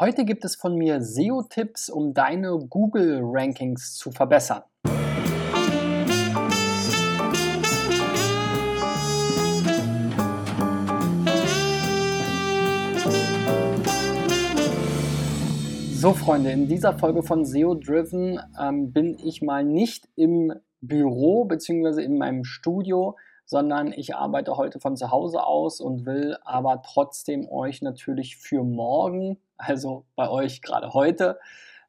Heute gibt es von mir SEO-Tipps, um deine Google-Rankings zu verbessern. So Freunde, in dieser Folge von SEO Driven ähm, bin ich mal nicht im Büro bzw. in meinem Studio, sondern ich arbeite heute von zu Hause aus und will aber trotzdem euch natürlich für morgen, also bei euch gerade heute,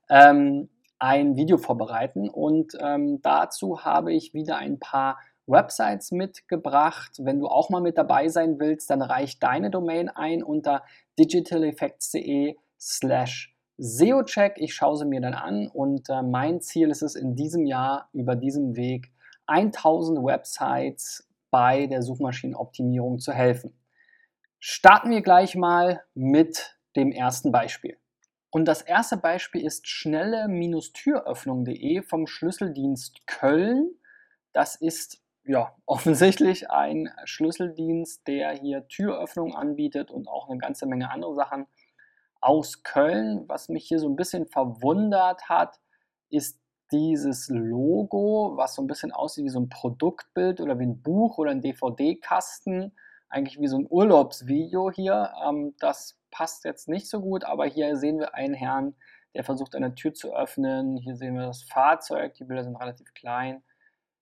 ähm, ein Video vorbereiten. Und ähm, dazu habe ich wieder ein paar Websites mitgebracht. Wenn du auch mal mit dabei sein willst, dann reich deine Domain ein unter digitaleffects.de slash SEO-Check. Ich schaue sie mir dann an und äh, mein Ziel ist es in diesem Jahr über diesem Weg 1000 Websites bei der Suchmaschinenoptimierung zu helfen. Starten wir gleich mal mit dem ersten Beispiel. Und das erste Beispiel ist schnelle-türöffnung.de vom Schlüsseldienst Köln. Das ist ja offensichtlich ein Schlüsseldienst, der hier Türöffnung anbietet und auch eine ganze Menge andere Sachen aus Köln. Was mich hier so ein bisschen verwundert hat, ist dieses Logo, was so ein bisschen aussieht wie so ein Produktbild oder wie ein Buch oder ein DVD-Kasten, eigentlich wie so ein Urlaubsvideo hier. Ähm, das passt jetzt nicht so gut, aber hier sehen wir einen Herrn, der versucht eine Tür zu öffnen. Hier sehen wir das Fahrzeug, die Bilder sind relativ klein.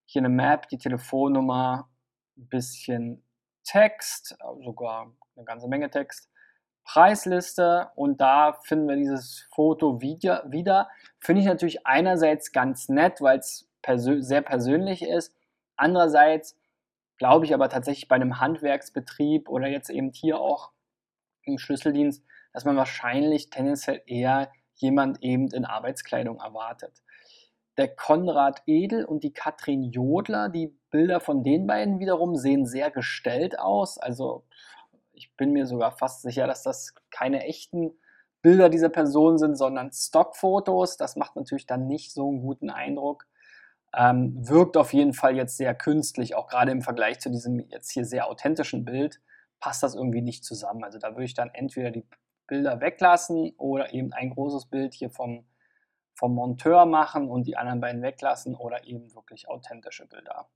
Hier eine Map, die Telefonnummer, ein bisschen Text, sogar eine ganze Menge Text. Preisliste und da finden wir dieses Foto wieder. Finde ich natürlich einerseits ganz nett, weil es persö sehr persönlich ist. Andererseits glaube ich aber tatsächlich bei einem Handwerksbetrieb oder jetzt eben hier auch im Schlüsseldienst, dass man wahrscheinlich tendenziell eher jemand eben in Arbeitskleidung erwartet. Der Konrad Edel und die Katrin Jodler, die Bilder von den beiden wiederum sehen sehr gestellt aus. Also ich bin mir sogar fast sicher, dass das keine echten Bilder dieser Person sind, sondern Stockfotos. Das macht natürlich dann nicht so einen guten Eindruck. Ähm, wirkt auf jeden Fall jetzt sehr künstlich, auch gerade im Vergleich zu diesem jetzt hier sehr authentischen Bild, passt das irgendwie nicht zusammen. Also da würde ich dann entweder die Bilder weglassen oder eben ein großes Bild hier vom, vom Monteur machen und die anderen beiden weglassen oder eben wirklich authentische Bilder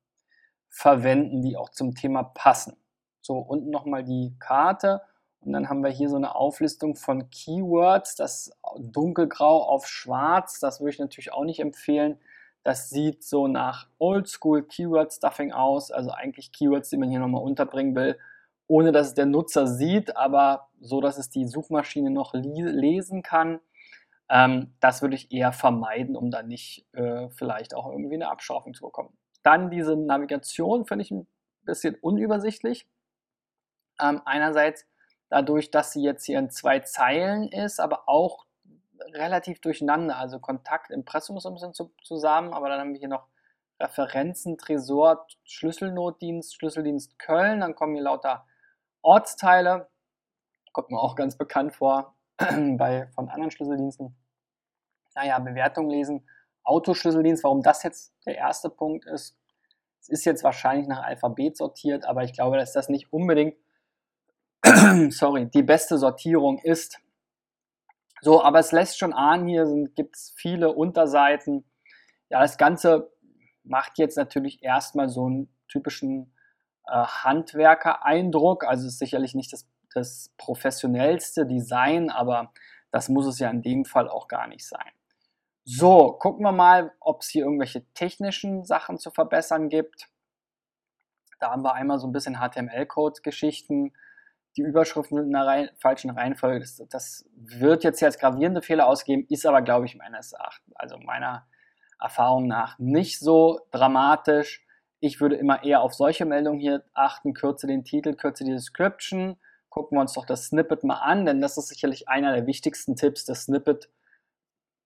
verwenden, die auch zum Thema passen. So, unten nochmal die Karte und dann haben wir hier so eine Auflistung von Keywords, das dunkelgrau auf schwarz, das würde ich natürlich auch nicht empfehlen. Das sieht so nach Oldschool Keyword Stuffing aus, also eigentlich Keywords, die man hier nochmal unterbringen will, ohne dass es der Nutzer sieht, aber so, dass es die Suchmaschine noch lesen kann. Ähm, das würde ich eher vermeiden, um dann nicht äh, vielleicht auch irgendwie eine Abschraubung zu bekommen. Dann diese Navigation finde ich ein bisschen unübersichtlich. Ähm, einerseits dadurch, dass sie jetzt hier in zwei Zeilen ist, aber auch relativ durcheinander. Also Kontakt, Impressum ist ein bisschen zu, zusammen, aber dann haben wir hier noch Referenzen, Tresor, Schlüsselnotdienst, Schlüsseldienst Köln. Dann kommen hier lauter Ortsteile. Kommt mir auch ganz bekannt vor bei, von anderen Schlüsseldiensten. Naja, Bewertung lesen. Autoschlüsseldienst, warum das jetzt der erste Punkt ist. Es ist jetzt wahrscheinlich nach Alphabet sortiert, aber ich glaube, dass das nicht unbedingt sorry, die beste Sortierung ist. So, aber es lässt schon ahnen, hier gibt es viele Unterseiten. Ja, das Ganze macht jetzt natürlich erstmal so einen typischen äh, Handwerker-Eindruck. Also ist sicherlich nicht das, das professionellste Design, aber das muss es ja in dem Fall auch gar nicht sein. So, gucken wir mal, ob es hier irgendwelche technischen Sachen zu verbessern gibt. Da haben wir einmal so ein bisschen HTML-Code-Geschichten die Überschriften sind in der Reihe, falschen Reihenfolge. Das, das, wird jetzt hier als gravierende Fehler ausgegeben, ist aber, glaube ich, meines Erachtens, also meiner Erfahrung nach nicht so dramatisch. Ich würde immer eher auf solche Meldungen hier achten, kürze den Titel, kürze die Description. Gucken wir uns doch das Snippet mal an, denn das ist sicherlich einer der wichtigsten Tipps. Das Snippet,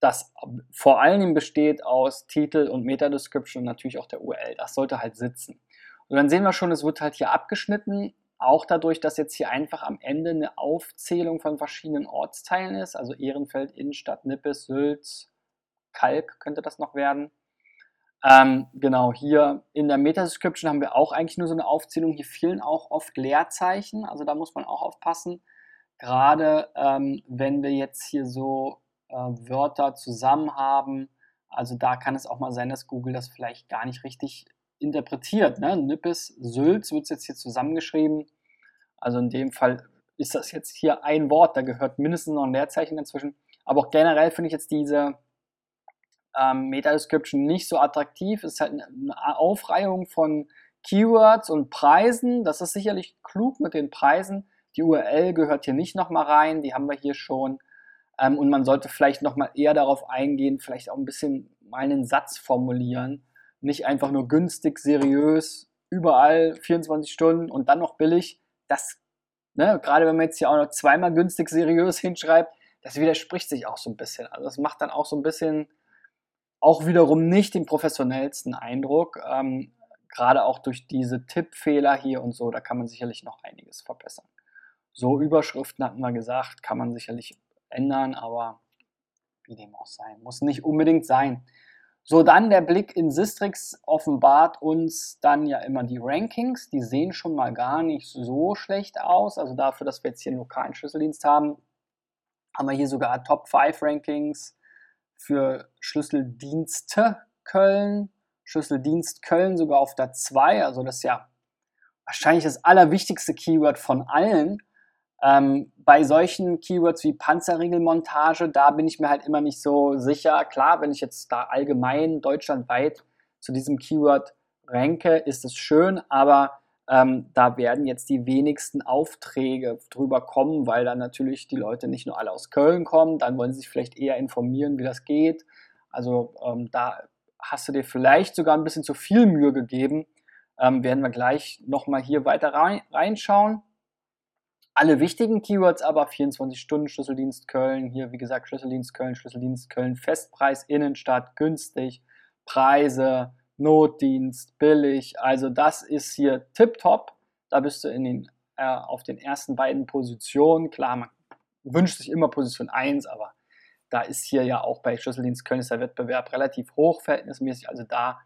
das vor allen Dingen besteht aus Titel und Meta-Description und natürlich auch der URL. Das sollte halt sitzen. Und dann sehen wir schon, es wird halt hier abgeschnitten auch dadurch, dass jetzt hier einfach am Ende eine Aufzählung von verschiedenen Ortsteilen ist, also Ehrenfeld, Innenstadt, Nippes, Sülz, Kalk könnte das noch werden. Ähm, genau, hier in der Meta-Description haben wir auch eigentlich nur so eine Aufzählung. Hier fehlen auch oft Leerzeichen, also da muss man auch aufpassen, gerade ähm, wenn wir jetzt hier so äh, Wörter zusammen haben. Also da kann es auch mal sein, dass Google das vielleicht gar nicht richtig interpretiert. Ne? Nippes, Sülz wird jetzt hier zusammengeschrieben. Also in dem Fall ist das jetzt hier ein Wort, da gehört mindestens noch ein Leerzeichen dazwischen. Aber auch generell finde ich jetzt diese ähm, Meta-Description nicht so attraktiv. Es ist halt eine Aufreihung von Keywords und Preisen. Das ist sicherlich klug mit den Preisen. Die URL gehört hier nicht nochmal rein, die haben wir hier schon. Ähm, und man sollte vielleicht nochmal eher darauf eingehen, vielleicht auch ein bisschen mal einen Satz formulieren. Nicht einfach nur günstig, seriös, überall 24 Stunden und dann noch billig. Das, ne, gerade wenn man jetzt hier auch noch zweimal günstig, seriös hinschreibt, das widerspricht sich auch so ein bisschen. Also das macht dann auch so ein bisschen auch wiederum nicht den professionellsten Eindruck. Ähm, gerade auch durch diese Tippfehler hier und so, da kann man sicherlich noch einiges verbessern. So Überschriften hatten wir gesagt, kann man sicherlich ändern, aber wie dem auch sei, muss nicht unbedingt sein. So, dann der Blick in Sistrix offenbart uns dann ja immer die Rankings. Die sehen schon mal gar nicht so schlecht aus. Also dafür, dass wir jetzt hier einen lokalen Schlüsseldienst haben, haben wir hier sogar Top 5 Rankings für Schlüsseldienste Köln. Schlüsseldienst Köln sogar auf der 2. Also das ist ja wahrscheinlich das allerwichtigste Keyword von allen. Ähm, bei solchen Keywords wie Panzerriegelmontage, da bin ich mir halt immer nicht so sicher. Klar, wenn ich jetzt da allgemein deutschlandweit zu diesem Keyword ranke, ist es schön, aber ähm, da werden jetzt die wenigsten Aufträge drüber kommen, weil dann natürlich die Leute nicht nur alle aus Köln kommen, dann wollen sie sich vielleicht eher informieren, wie das geht. Also ähm, da hast du dir vielleicht sogar ein bisschen zu viel Mühe gegeben. Ähm, werden wir gleich nochmal hier weiter rein, reinschauen. Alle wichtigen Keywords aber 24 Stunden Schlüsseldienst Köln, hier wie gesagt Schlüsseldienst Köln, Schlüsseldienst Köln, Festpreis, Innenstadt, günstig, Preise, Notdienst, billig. Also das ist hier tipptopp. Da bist du in den, äh, auf den ersten beiden Positionen. Klar, man wünscht sich immer Position 1, aber da ist hier ja auch bei Schlüsseldienst Köln ist der Wettbewerb relativ hoch, verhältnismäßig. Also da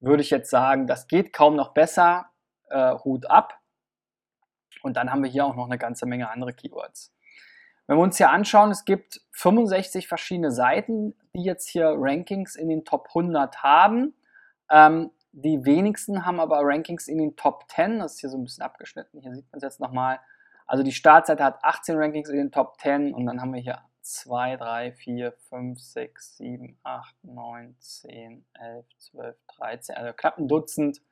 würde ich jetzt sagen, das geht kaum noch besser. Äh, Hut ab. Und dann haben wir hier auch noch eine ganze Menge andere Keywords. Wenn wir uns hier anschauen, es gibt 65 verschiedene Seiten, die jetzt hier Rankings in den Top 100 haben. Ähm, die wenigsten haben aber Rankings in den Top 10. Das ist hier so ein bisschen abgeschnitten. Hier sieht man es jetzt nochmal. Also die Startseite hat 18 Rankings in den Top 10 und dann haben wir hier 2, 3, 4, 5, 6, 7, 8, 9, 10, 11, 12, 13, also knapp ein Dutzend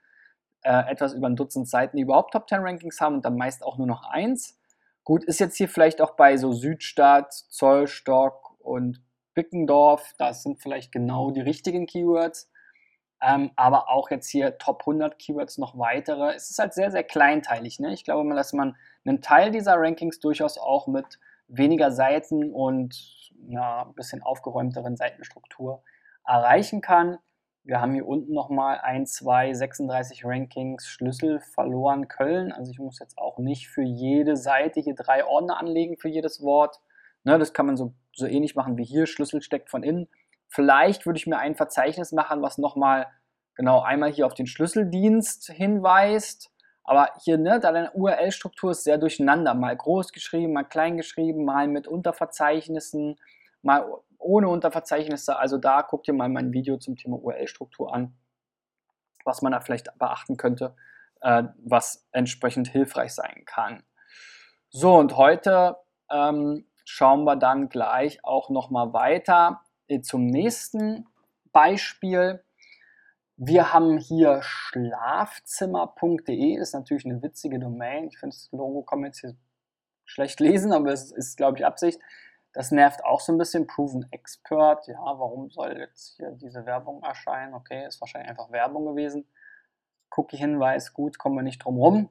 äh, etwas über ein Dutzend Seiten, die überhaupt Top 10 Rankings haben und dann meist auch nur noch eins. Gut, ist jetzt hier vielleicht auch bei so Südstadt, Zollstock und Bickendorf, das sind vielleicht genau die richtigen Keywords. Ähm, aber auch jetzt hier Top 100 Keywords noch weitere. Es ist halt sehr, sehr kleinteilig. Ne? Ich glaube mal, dass man einen Teil dieser Rankings durchaus auch mit weniger Seiten und ja, ein bisschen aufgeräumteren Seitenstruktur erreichen kann. Wir haben hier unten nochmal 1, 2, 36 Rankings, Schlüssel verloren Köln. Also ich muss jetzt auch nicht für jede Seite hier drei Ordner anlegen für jedes Wort. Ne, das kann man so, so ähnlich machen wie hier, Schlüssel steckt von innen. Vielleicht würde ich mir ein Verzeichnis machen, was nochmal genau einmal hier auf den Schlüsseldienst hinweist. Aber hier, ne, da deine URL-Struktur ist sehr durcheinander. Mal groß geschrieben, mal klein geschrieben, mal mit Unterverzeichnissen, mal ohne Unterverzeichnisse. Also da guckt ihr mal mein Video zum Thema URL-Struktur an, was man da vielleicht beachten könnte, äh, was entsprechend hilfreich sein kann. So, und heute ähm, schauen wir dann gleich auch nochmal weiter äh, zum nächsten Beispiel. Wir haben hier schlafzimmer.de, ist natürlich eine witzige Domain. Ich finde das Logo kann man jetzt hier schlecht lesen, aber es ist, glaube ich, Absicht. Das nervt auch so ein bisschen. Proven Expert. Ja, warum soll jetzt hier diese Werbung erscheinen? Okay, ist wahrscheinlich einfach Werbung gewesen. Cookie-Hinweis, gut, kommen wir nicht drum rum.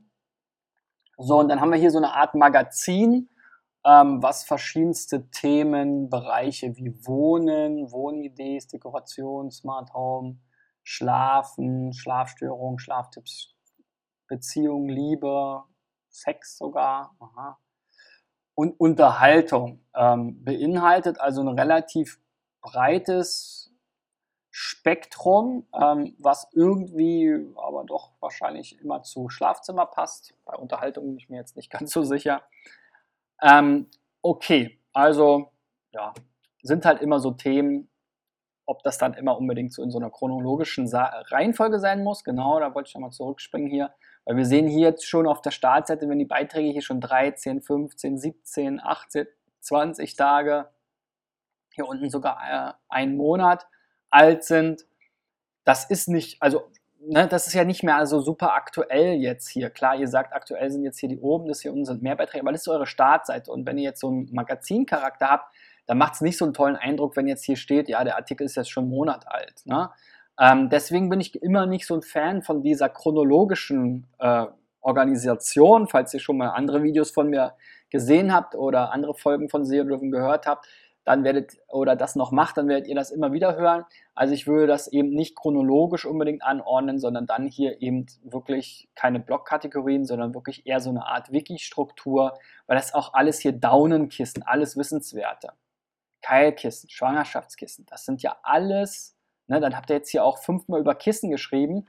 So, und dann haben wir hier so eine Art Magazin, ähm, was verschiedenste Themenbereiche wie Wohnen, Wohnideen, Dekoration, Smart Home, Schlafen, Schlafstörungen, Schlaftipps, Beziehung, Liebe, Sex sogar, aha, und Unterhaltung ähm, beinhaltet also ein relativ breites Spektrum, ähm, was irgendwie aber doch wahrscheinlich immer zu Schlafzimmer passt. Bei Unterhaltung bin ich mir jetzt nicht ganz so sicher. Ähm, okay, also ja, sind halt immer so Themen, ob das dann immer unbedingt so in so einer chronologischen Sa Reihenfolge sein muss. Genau, da wollte ich nochmal zurückspringen hier. Weil wir sehen hier jetzt schon auf der Startseite, wenn die Beiträge hier schon 13, 15, 17, 18, 20 Tage, hier unten sogar äh, einen Monat alt sind. Das ist nicht, also ne, das ist ja nicht mehr so super aktuell jetzt hier. Klar, ihr sagt, aktuell sind jetzt hier die oben, das hier unten sind mehr Beiträge, aber das ist eure Startseite. Und wenn ihr jetzt so einen Magazincharakter habt, dann macht es nicht so einen tollen Eindruck, wenn jetzt hier steht, ja, der Artikel ist jetzt schon einen Monat alt. Ne? Ähm, deswegen bin ich immer nicht so ein Fan von dieser chronologischen äh, Organisation, falls ihr schon mal andere Videos von mir gesehen habt oder andere Folgen von SEO Driven gehört habt, dann werdet oder das noch macht, dann werdet ihr das immer wieder hören. Also ich würde das eben nicht chronologisch unbedingt anordnen, sondern dann hier eben wirklich keine Blockkategorien, sondern wirklich eher so eine Art Wiki-Struktur, weil das auch alles hier Daunenkisten, alles Wissenswerte. Keilkissen, Schwangerschaftskissen, das sind ja alles, ne, dann habt ihr jetzt hier auch fünfmal über Kissen geschrieben.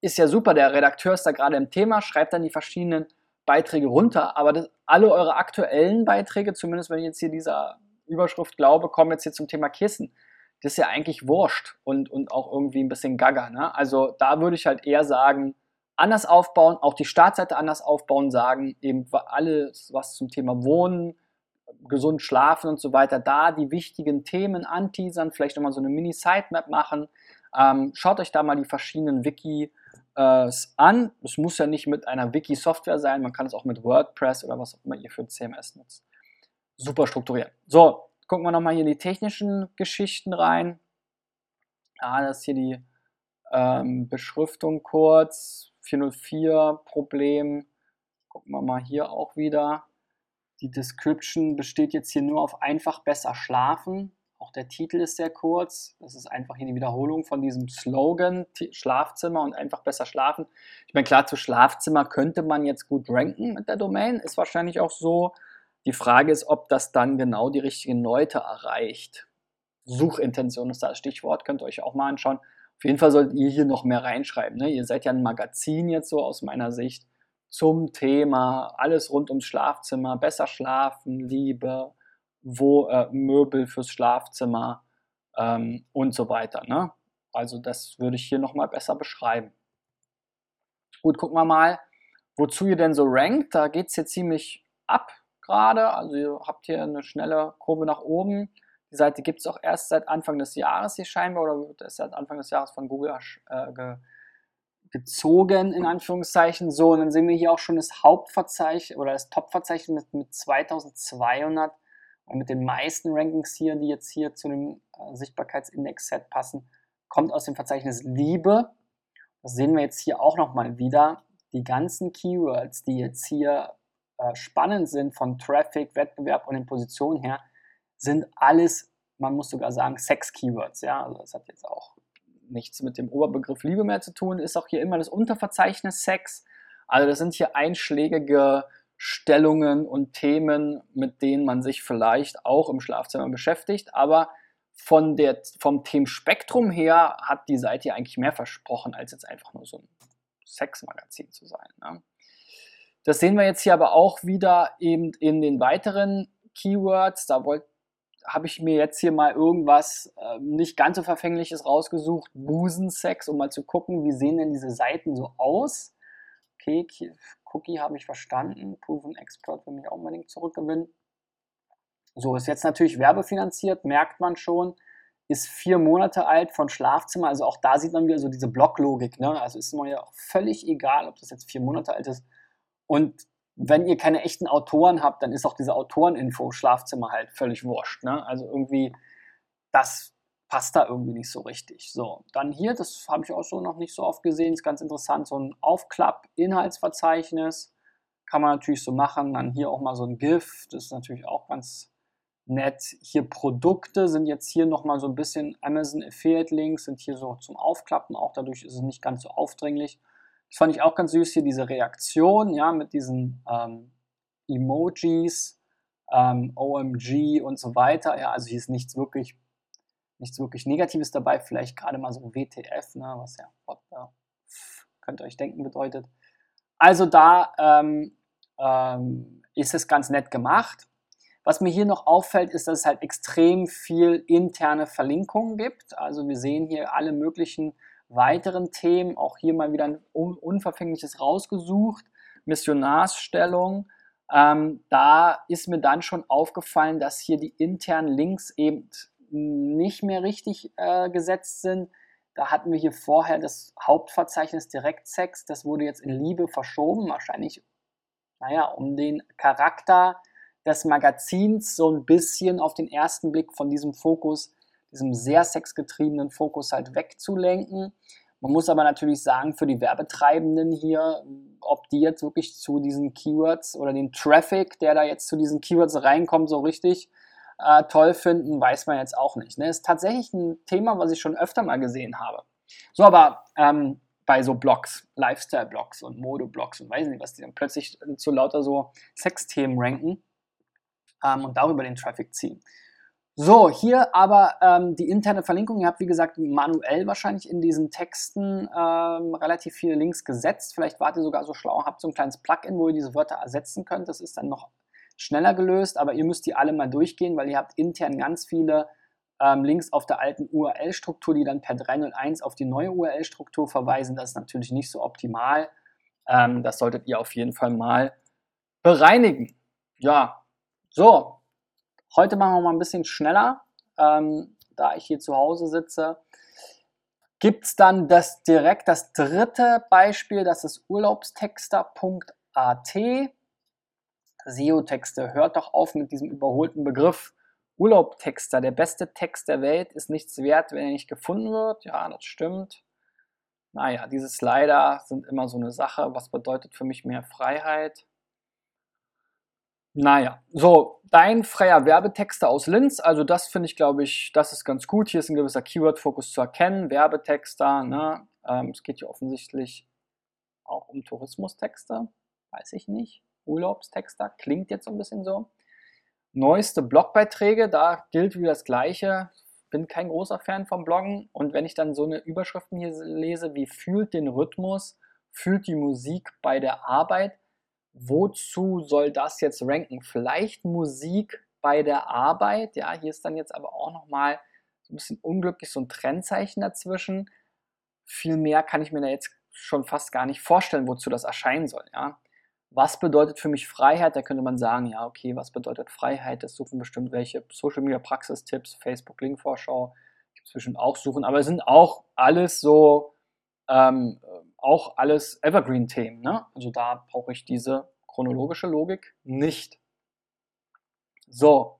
Ist ja super, der Redakteur ist da gerade im Thema, schreibt dann die verschiedenen Beiträge runter, aber das, alle eure aktuellen Beiträge, zumindest wenn ich jetzt hier dieser Überschrift glaube, kommen jetzt hier zum Thema Kissen. Das ist ja eigentlich wurscht und, und auch irgendwie ein bisschen gaga. Ne? Also da würde ich halt eher sagen, anders aufbauen, auch die Startseite anders aufbauen, sagen, eben alles, was zum Thema Wohnen, gesund schlafen und so weiter, da die wichtigen Themen anteasern, vielleicht nochmal so eine Mini-Sitemap machen. Ähm, schaut euch da mal die verschiedenen Wikis äh, an. Es muss ja nicht mit einer Wiki-Software sein, man kann es auch mit WordPress oder was auch immer ihr für CMS nutzt. Super strukturiert. So, gucken wir nochmal hier in die technischen Geschichten rein. Ah, das ist hier die ähm, Beschriftung kurz. 404 Problem. Gucken wir mal hier auch wieder. Die Description besteht jetzt hier nur auf einfach besser schlafen. Auch der Titel ist sehr kurz. Das ist einfach hier die Wiederholung von diesem Slogan Schlafzimmer und einfach besser schlafen. Ich meine, klar, zu Schlafzimmer könnte man jetzt gut ranken mit der Domain. Ist wahrscheinlich auch so. Die Frage ist, ob das dann genau die richtigen Leute erreicht. Suchintention ist da das Stichwort, könnt ihr euch auch mal anschauen. Auf jeden Fall solltet ihr hier noch mehr reinschreiben. Ne? Ihr seid ja ein Magazin jetzt so aus meiner Sicht zum Thema alles rund ums Schlafzimmer, besser schlafen, Liebe, wo äh, Möbel fürs Schlafzimmer ähm, und so weiter. Ne? Also das würde ich hier nochmal besser beschreiben. Gut, gucken wir mal, wozu ihr denn so rankt. Da geht es hier ziemlich ab gerade. Also ihr habt hier eine schnelle Kurve nach oben. Die Seite gibt es auch erst seit Anfang des Jahres hier scheinbar oder wird erst seit Anfang des Jahres von Google äh, gezogen, in Anführungszeichen. So, und dann sehen wir hier auch schon das Hauptverzeichnis oder das Topverzeichnis mit, mit 2200 und mit den meisten Rankings hier, die jetzt hier zu dem äh, Sichtbarkeitsindex-Set passen, kommt aus dem Verzeichnis Liebe. Das sehen wir jetzt hier auch nochmal wieder. Die ganzen Keywords, die jetzt hier äh, spannend sind von Traffic, Wettbewerb und den Positionen her, sind alles, man muss sogar sagen, Sex-Keywords. Ja, also das hat jetzt auch nichts mit dem Oberbegriff Liebe mehr zu tun, ist auch hier immer das Unterverzeichnis Sex. Also das sind hier einschlägige Stellungen und Themen, mit denen man sich vielleicht auch im Schlafzimmer beschäftigt, aber von der, vom Themenspektrum her hat die Seite eigentlich mehr versprochen, als jetzt einfach nur so ein Sexmagazin zu sein. Ne? Das sehen wir jetzt hier aber auch wieder eben in den weiteren Keywords. Da wollte habe ich mir jetzt hier mal irgendwas äh, nicht ganz so verfängliches rausgesucht, Busensex, um mal zu gucken, wie sehen denn diese Seiten so aus. Okay, Cookie habe ich verstanden, Proven Expert will mich auch unbedingt zurückgewinnen. So, ist jetzt natürlich werbefinanziert, merkt man schon, ist vier Monate alt von Schlafzimmer, also auch da sieht man wieder so diese Blocklogik, ne? also ist mir ja auch völlig egal, ob das jetzt vier Monate alt ist. Und wenn ihr keine echten Autoren habt, dann ist auch diese Autoreninfo Schlafzimmer halt völlig wurscht. Ne? Also irgendwie, das passt da irgendwie nicht so richtig. So, dann hier, das habe ich auch so noch nicht so oft gesehen, ist ganz interessant, so ein Aufklapp-Inhaltsverzeichnis. Kann man natürlich so machen. Dann hier auch mal so ein GIF, das ist natürlich auch ganz nett. Hier Produkte sind jetzt hier nochmal so ein bisschen Amazon Affiliate Links, sind hier so zum Aufklappen, auch dadurch ist es nicht ganz so aufdringlich. Das fand ich auch ganz süß hier, diese Reaktion, ja, mit diesen ähm, Emojis, ähm, OMG und so weiter. Ja, also hier ist nichts wirklich, nichts wirklich Negatives dabei, vielleicht gerade mal so WTF, ne, was ja, what the, könnt ihr euch denken bedeutet. Also da ähm, ähm, ist es ganz nett gemacht. Was mir hier noch auffällt, ist, dass es halt extrem viel interne Verlinkungen gibt. Also wir sehen hier alle möglichen weiteren Themen, auch hier mal wieder ein unverfängliches rausgesucht, Missionarsstellung. Ähm, da ist mir dann schon aufgefallen, dass hier die internen Links eben nicht mehr richtig äh, gesetzt sind. Da hatten wir hier vorher das Hauptverzeichnis Direktsex, das wurde jetzt in Liebe verschoben, wahrscheinlich, naja, um den Charakter des Magazins so ein bisschen auf den ersten Blick von diesem Fokus, diesem sehr sexgetriebenen Fokus halt wegzulenken. Man muss aber natürlich sagen, für die Werbetreibenden hier, ob die jetzt wirklich zu diesen Keywords oder den Traffic, der da jetzt zu diesen Keywords reinkommt, so richtig äh, toll finden, weiß man jetzt auch nicht. Ne? Ist tatsächlich ein Thema, was ich schon öfter mal gesehen habe. So, aber ähm, bei so Blogs, Lifestyle-Blogs und Mode-Blogs und weiß nicht, was die dann plötzlich zu lauter so Sexthemen ranken ähm, und darüber den Traffic ziehen. So, hier aber ähm, die interne Verlinkung. Ihr habt, wie gesagt, manuell wahrscheinlich in diesen Texten ähm, relativ viele Links gesetzt. Vielleicht wart ihr sogar so schlau habt so ein kleines Plugin, wo ihr diese Wörter ersetzen könnt. Das ist dann noch schneller gelöst, aber ihr müsst die alle mal durchgehen, weil ihr habt intern ganz viele ähm, Links auf der alten URL-Struktur, die dann per 301 auf die neue URL-Struktur verweisen. Das ist natürlich nicht so optimal. Ähm, das solltet ihr auf jeden Fall mal bereinigen. Ja, so, heute machen wir mal ein bisschen schneller, ähm, da ich hier zu Hause sitze. Gibt es dann das direkt das dritte Beispiel, das ist urlaubstexter.at. SEO-Texte. Hört doch auf mit diesem überholten Begriff. Urlaubtexter, der beste Text der Welt, ist nichts wert, wenn er nicht gefunden wird. Ja, das stimmt. Naja, diese Slider sind immer so eine Sache. Was bedeutet für mich mehr Freiheit? Naja, so, dein freier Werbetexter aus Linz, also das finde ich, glaube ich, das ist ganz gut. Hier ist ein gewisser Keyword-Fokus zu erkennen. Werbetexter, ne? Ähm, es geht hier offensichtlich auch um Tourismustexte, weiß ich nicht. Urlaubstexter, klingt jetzt so ein bisschen so. Neueste Blogbeiträge, da gilt wie das Gleiche. Bin kein großer Fan vom Bloggen und wenn ich dann so eine Überschriften hier lese, wie fühlt den Rhythmus, fühlt die Musik bei der Arbeit, wozu soll das jetzt ranken? Vielleicht Musik bei der Arbeit, ja, hier ist dann jetzt aber auch nochmal ein bisschen unglücklich so ein Trennzeichen dazwischen. Viel mehr kann ich mir da jetzt schon fast gar nicht vorstellen, wozu das erscheinen soll, ja was bedeutet für mich Freiheit? Da könnte man sagen, ja, okay, was bedeutet Freiheit? Das suchen bestimmt welche Social Media Praxistipps, Facebook Linkvorschau, gibt es bestimmt auch suchen, aber es sind auch alles so, ähm, auch alles Evergreen-Themen. Ne? Also da brauche ich diese chronologische Logik nicht. So,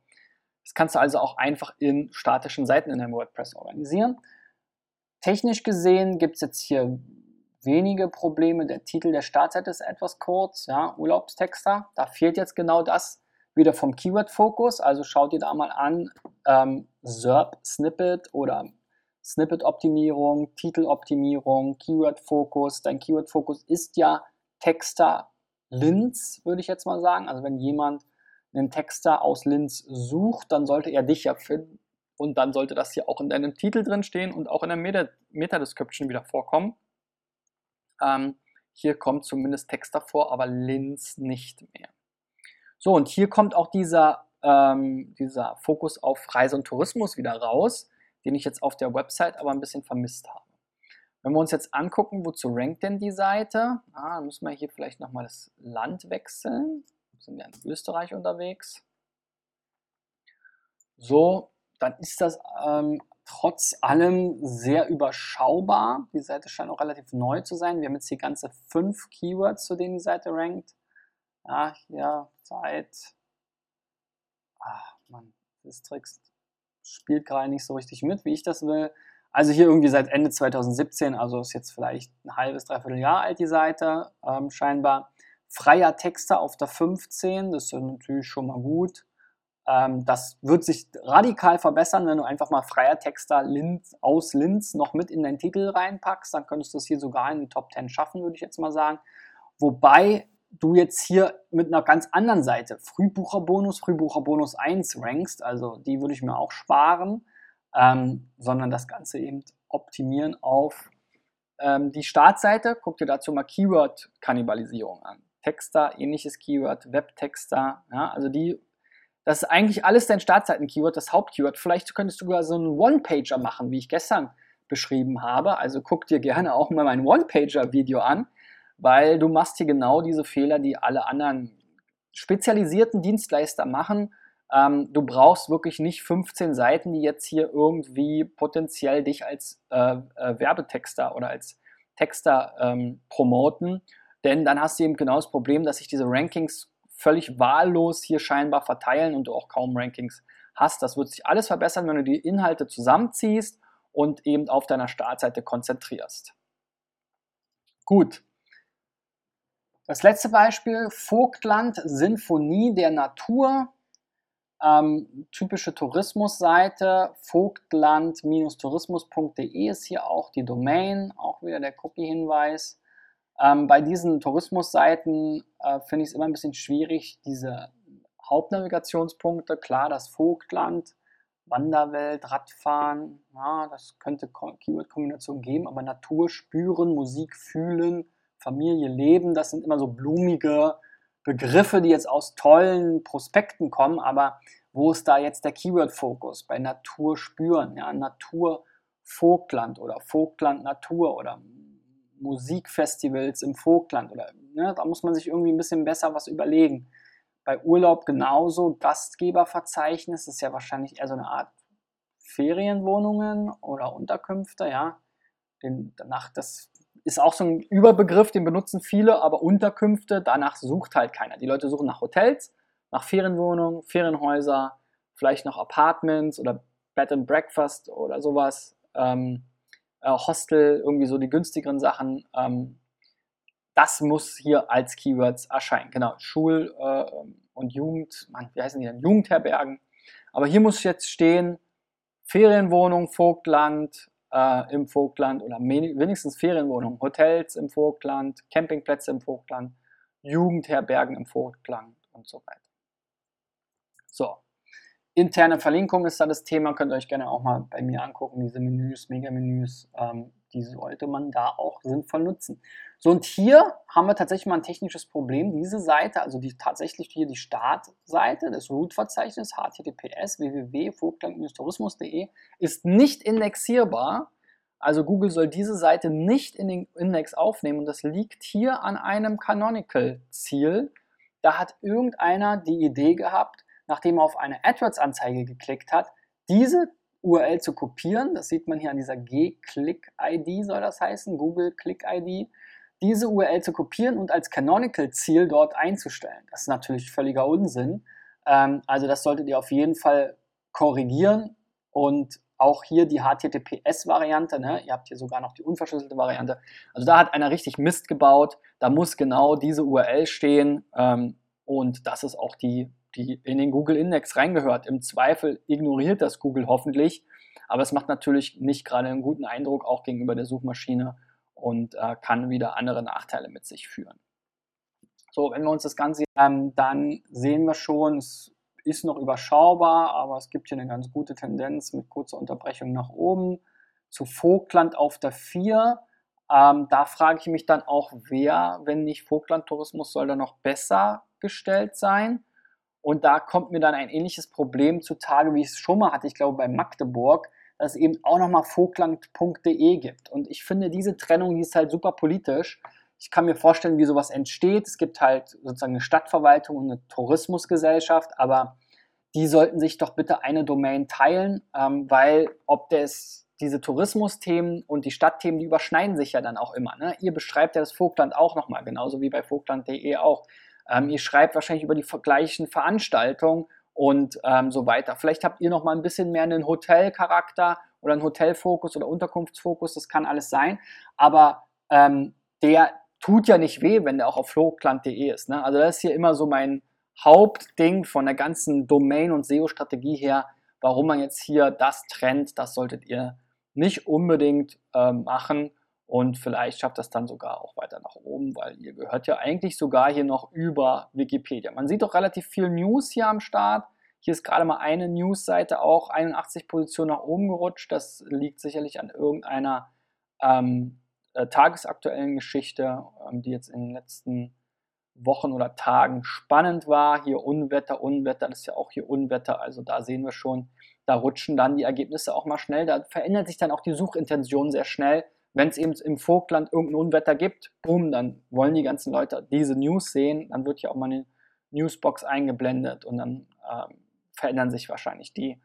das kannst du also auch einfach in statischen Seiten in deinem WordPress organisieren. Technisch gesehen gibt es jetzt hier wenige Probleme. Der Titel der Startseite ist etwas kurz, ja, Urlaubstexter. Da fehlt jetzt genau das wieder vom Keyword-Fokus. Also schaut ihr da mal an, ähm, SERP-Snippet oder Snippet-Optimierung, Titeloptimierung, Keyword-Fokus. Dein Keyword-Fokus ist ja Texter Linz, würde ich jetzt mal sagen. Also wenn jemand einen Texter aus Linz sucht, dann sollte er dich ja finden. Und dann sollte das hier auch in deinem Titel drin stehen und auch in der Meta-Description wieder vorkommen. Ähm, hier kommt zumindest Text davor, aber Linz nicht mehr. So, und hier kommt auch dieser, ähm, dieser Fokus auf Reise und Tourismus wieder raus, den ich jetzt auf der Website aber ein bisschen vermisst habe. Wenn wir uns jetzt angucken, wozu rankt denn die Seite? Ah, dann müssen wir hier vielleicht nochmal das Land wechseln. Wir sind ja in Österreich unterwegs. So, dann ist das ähm, trotz allem sehr überschaubar. Die Seite scheint auch relativ neu zu sein. Wir haben jetzt hier ganze fünf Keywords, zu denen die Seite rankt. Ja, hier Zeit. Ach, Mann, das Tricks spielt gerade nicht so richtig mit, wie ich das will. Also hier irgendwie seit Ende 2017, also ist jetzt vielleicht ein halbes, dreiviertel Jahr alt die Seite, ähm, scheinbar. Freier Texter auf der 15, das ist natürlich schon mal gut. Ähm, das wird sich radikal verbessern, wenn du einfach mal freier Texter Linz, aus Linz noch mit in deinen Titel reinpackst. Dann könntest du es hier sogar in die Top 10 schaffen, würde ich jetzt mal sagen. Wobei du jetzt hier mit einer ganz anderen Seite, Frühbucherbonus, Frühbucherbonus 1 rankst, also die würde ich mir auch sparen, ähm, sondern das Ganze eben optimieren auf ähm, die Startseite. Guck dir dazu mal Keyword-Kannibalisierung an. Texter, ähnliches Keyword, Webtexter, ja, also die, das ist eigentlich alles dein Startseiten-Keyword, das Hauptkeyword. Vielleicht könntest du sogar so einen One-Pager machen, wie ich gestern beschrieben habe. Also guck dir gerne auch mal mein One-Pager-Video an, weil du machst hier genau diese Fehler, die alle anderen spezialisierten Dienstleister machen. Ähm, du brauchst wirklich nicht 15 Seiten, die jetzt hier irgendwie potenziell dich als äh, äh, Werbetexter oder als Texter ähm, promoten, denn dann hast du eben genau das Problem, dass sich diese Rankings völlig wahllos hier scheinbar verteilen und du auch kaum Rankings hast. Das wird sich alles verbessern, wenn du die Inhalte zusammenziehst und eben auf deiner Startseite konzentrierst. Gut. Das letzte Beispiel, Vogtland, Sinfonie der Natur. Ähm, typische Tourismusseite, vogtland-tourismus.de ist hier auch die Domain, auch wieder der Copy-Hinweis. Ähm, bei diesen Tourismusseiten äh, finde ich es immer ein bisschen schwierig, diese Hauptnavigationspunkte, klar, das Vogtland, Wanderwelt, Radfahren, ja, das könnte Keyword-Kombination geben, aber Natur spüren, Musik fühlen, Familie leben, das sind immer so blumige Begriffe, die jetzt aus tollen Prospekten kommen, aber wo ist da jetzt der Keyword-Fokus? Bei Natur spüren, ja, Natur Vogtland oder Vogtland Natur oder Musikfestivals im Vogtland oder ne, da muss man sich irgendwie ein bisschen besser was überlegen. Bei Urlaub genauso, Gastgeberverzeichnis ist ja wahrscheinlich eher so eine Art Ferienwohnungen oder Unterkünfte, ja. Den, danach, das ist auch so ein Überbegriff, den benutzen viele, aber Unterkünfte, danach sucht halt keiner. Die Leute suchen nach Hotels, nach Ferienwohnungen, Ferienhäuser, vielleicht noch Apartments oder Bed and Breakfast oder sowas, ähm, äh, Hostel, irgendwie so die günstigeren Sachen. Ähm, das muss hier als Keywords erscheinen. Genau, Schul- äh, und Jugend, Mann, wie heißen die denn? Jugendherbergen. Aber hier muss jetzt stehen, Ferienwohnung, Vogtland, äh, im Vogtland oder wenigstens Ferienwohnungen, Hotels im Vogtland, Campingplätze im Vogtland, Jugendherbergen im Vogtland und so weiter. So, interne Verlinkung ist da das Thema, könnt ihr euch gerne auch mal bei mir angucken, diese Menüs, Mega-Menüs, ähm, die sollte man da auch sinnvoll nutzen. So, und hier haben wir tatsächlich mal ein technisches Problem. Diese Seite, also die tatsächlich hier die Startseite des Root-Verzeichnisses https www.vogtland-tourismus.de ist nicht indexierbar. Also Google soll diese Seite nicht in den Index aufnehmen und das liegt hier an einem Canonical-Ziel. Da hat irgendeiner die Idee gehabt, nachdem er auf eine AdWords-Anzeige geklickt hat, diese URL zu kopieren. Das sieht man hier an dieser G-Click-ID, soll das heißen, Google Click-ID. Diese URL zu kopieren und als Canonical-Ziel dort einzustellen. Das ist natürlich völliger Unsinn. Ähm, also das solltet ihr auf jeden Fall korrigieren und auch hier die HTTPS-Variante, ne? ihr habt hier sogar noch die unverschlüsselte Variante. Also da hat einer richtig Mist gebaut, da muss genau diese URL stehen ähm, und das ist auch die die in den Google Index reingehört. Im Zweifel ignoriert das Google hoffentlich, aber es macht natürlich nicht gerade einen guten Eindruck auch gegenüber der Suchmaschine und äh, kann wieder andere Nachteile mit sich führen. So, wenn wir uns das Ganze ähm, dann sehen wir schon, es ist noch überschaubar, aber es gibt hier eine ganz gute Tendenz mit kurzer Unterbrechung nach oben. Zu Vogtland auf der 4. Ähm, da frage ich mich dann auch, wer, wenn nicht Vogtland-Tourismus, soll da noch besser gestellt sein? Und da kommt mir dann ein ähnliches Problem zutage, wie ich es schon mal hatte, ich glaube bei Magdeburg, dass es eben auch nochmal vogtland.de gibt. Und ich finde, diese Trennung, die ist halt super politisch. Ich kann mir vorstellen, wie sowas entsteht. Es gibt halt sozusagen eine Stadtverwaltung und eine Tourismusgesellschaft, aber die sollten sich doch bitte eine Domain teilen, ähm, weil ob das diese Tourismusthemen und die Stadtthemen, die überschneiden sich ja dann auch immer. Ne? Ihr beschreibt ja das Vogtland auch nochmal, genauso wie bei vogtland.de auch. Ähm, ihr schreibt wahrscheinlich über die gleichen Veranstaltungen und ähm, so weiter. Vielleicht habt ihr noch mal ein bisschen mehr einen Hotelcharakter oder einen Hotelfokus oder Unterkunftsfokus, das kann alles sein. Aber ähm, der tut ja nicht weh, wenn der auch auf flogland.de ist. Ne? Also das ist hier immer so mein Hauptding von der ganzen Domain- und SEO-Strategie her, warum man jetzt hier das trennt, das solltet ihr nicht unbedingt äh, machen. Und vielleicht schafft das dann sogar auch weiter nach oben, weil ihr gehört ja eigentlich sogar hier noch über Wikipedia. Man sieht doch relativ viel News hier am Start. Hier ist gerade mal eine Newsseite auch 81 Positionen nach oben gerutscht. Das liegt sicherlich an irgendeiner ähm, äh, tagesaktuellen Geschichte, ähm, die jetzt in den letzten Wochen oder Tagen spannend war. Hier Unwetter, Unwetter, das ist ja auch hier Unwetter. Also da sehen wir schon, da rutschen dann die Ergebnisse auch mal schnell. Da verändert sich dann auch die Suchintention sehr schnell. Wenn es eben im Vogtland irgendein Unwetter gibt, boom, dann wollen die ganzen Leute diese News sehen. Dann wird hier auch mal eine Newsbox eingeblendet und dann ähm, verändern sich wahrscheinlich die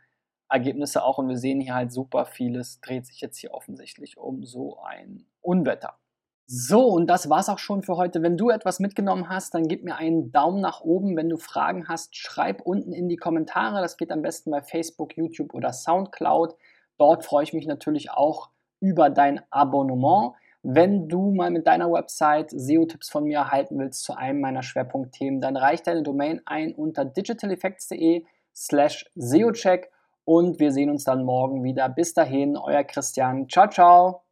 Ergebnisse auch. Und wir sehen hier halt super vieles, dreht sich jetzt hier offensichtlich um so ein Unwetter. So, und das war's auch schon für heute. Wenn du etwas mitgenommen hast, dann gib mir einen Daumen nach oben. Wenn du Fragen hast, schreib unten in die Kommentare. Das geht am besten bei Facebook, YouTube oder Soundcloud. Dort freue ich mich natürlich auch über dein Abonnement. Wenn du mal mit deiner Website SEO-Tipps von mir erhalten willst zu einem meiner Schwerpunktthemen, dann reich deine Domain ein unter digitaleffects.de slash SEOcheck und wir sehen uns dann morgen wieder. Bis dahin, euer Christian. Ciao, ciao.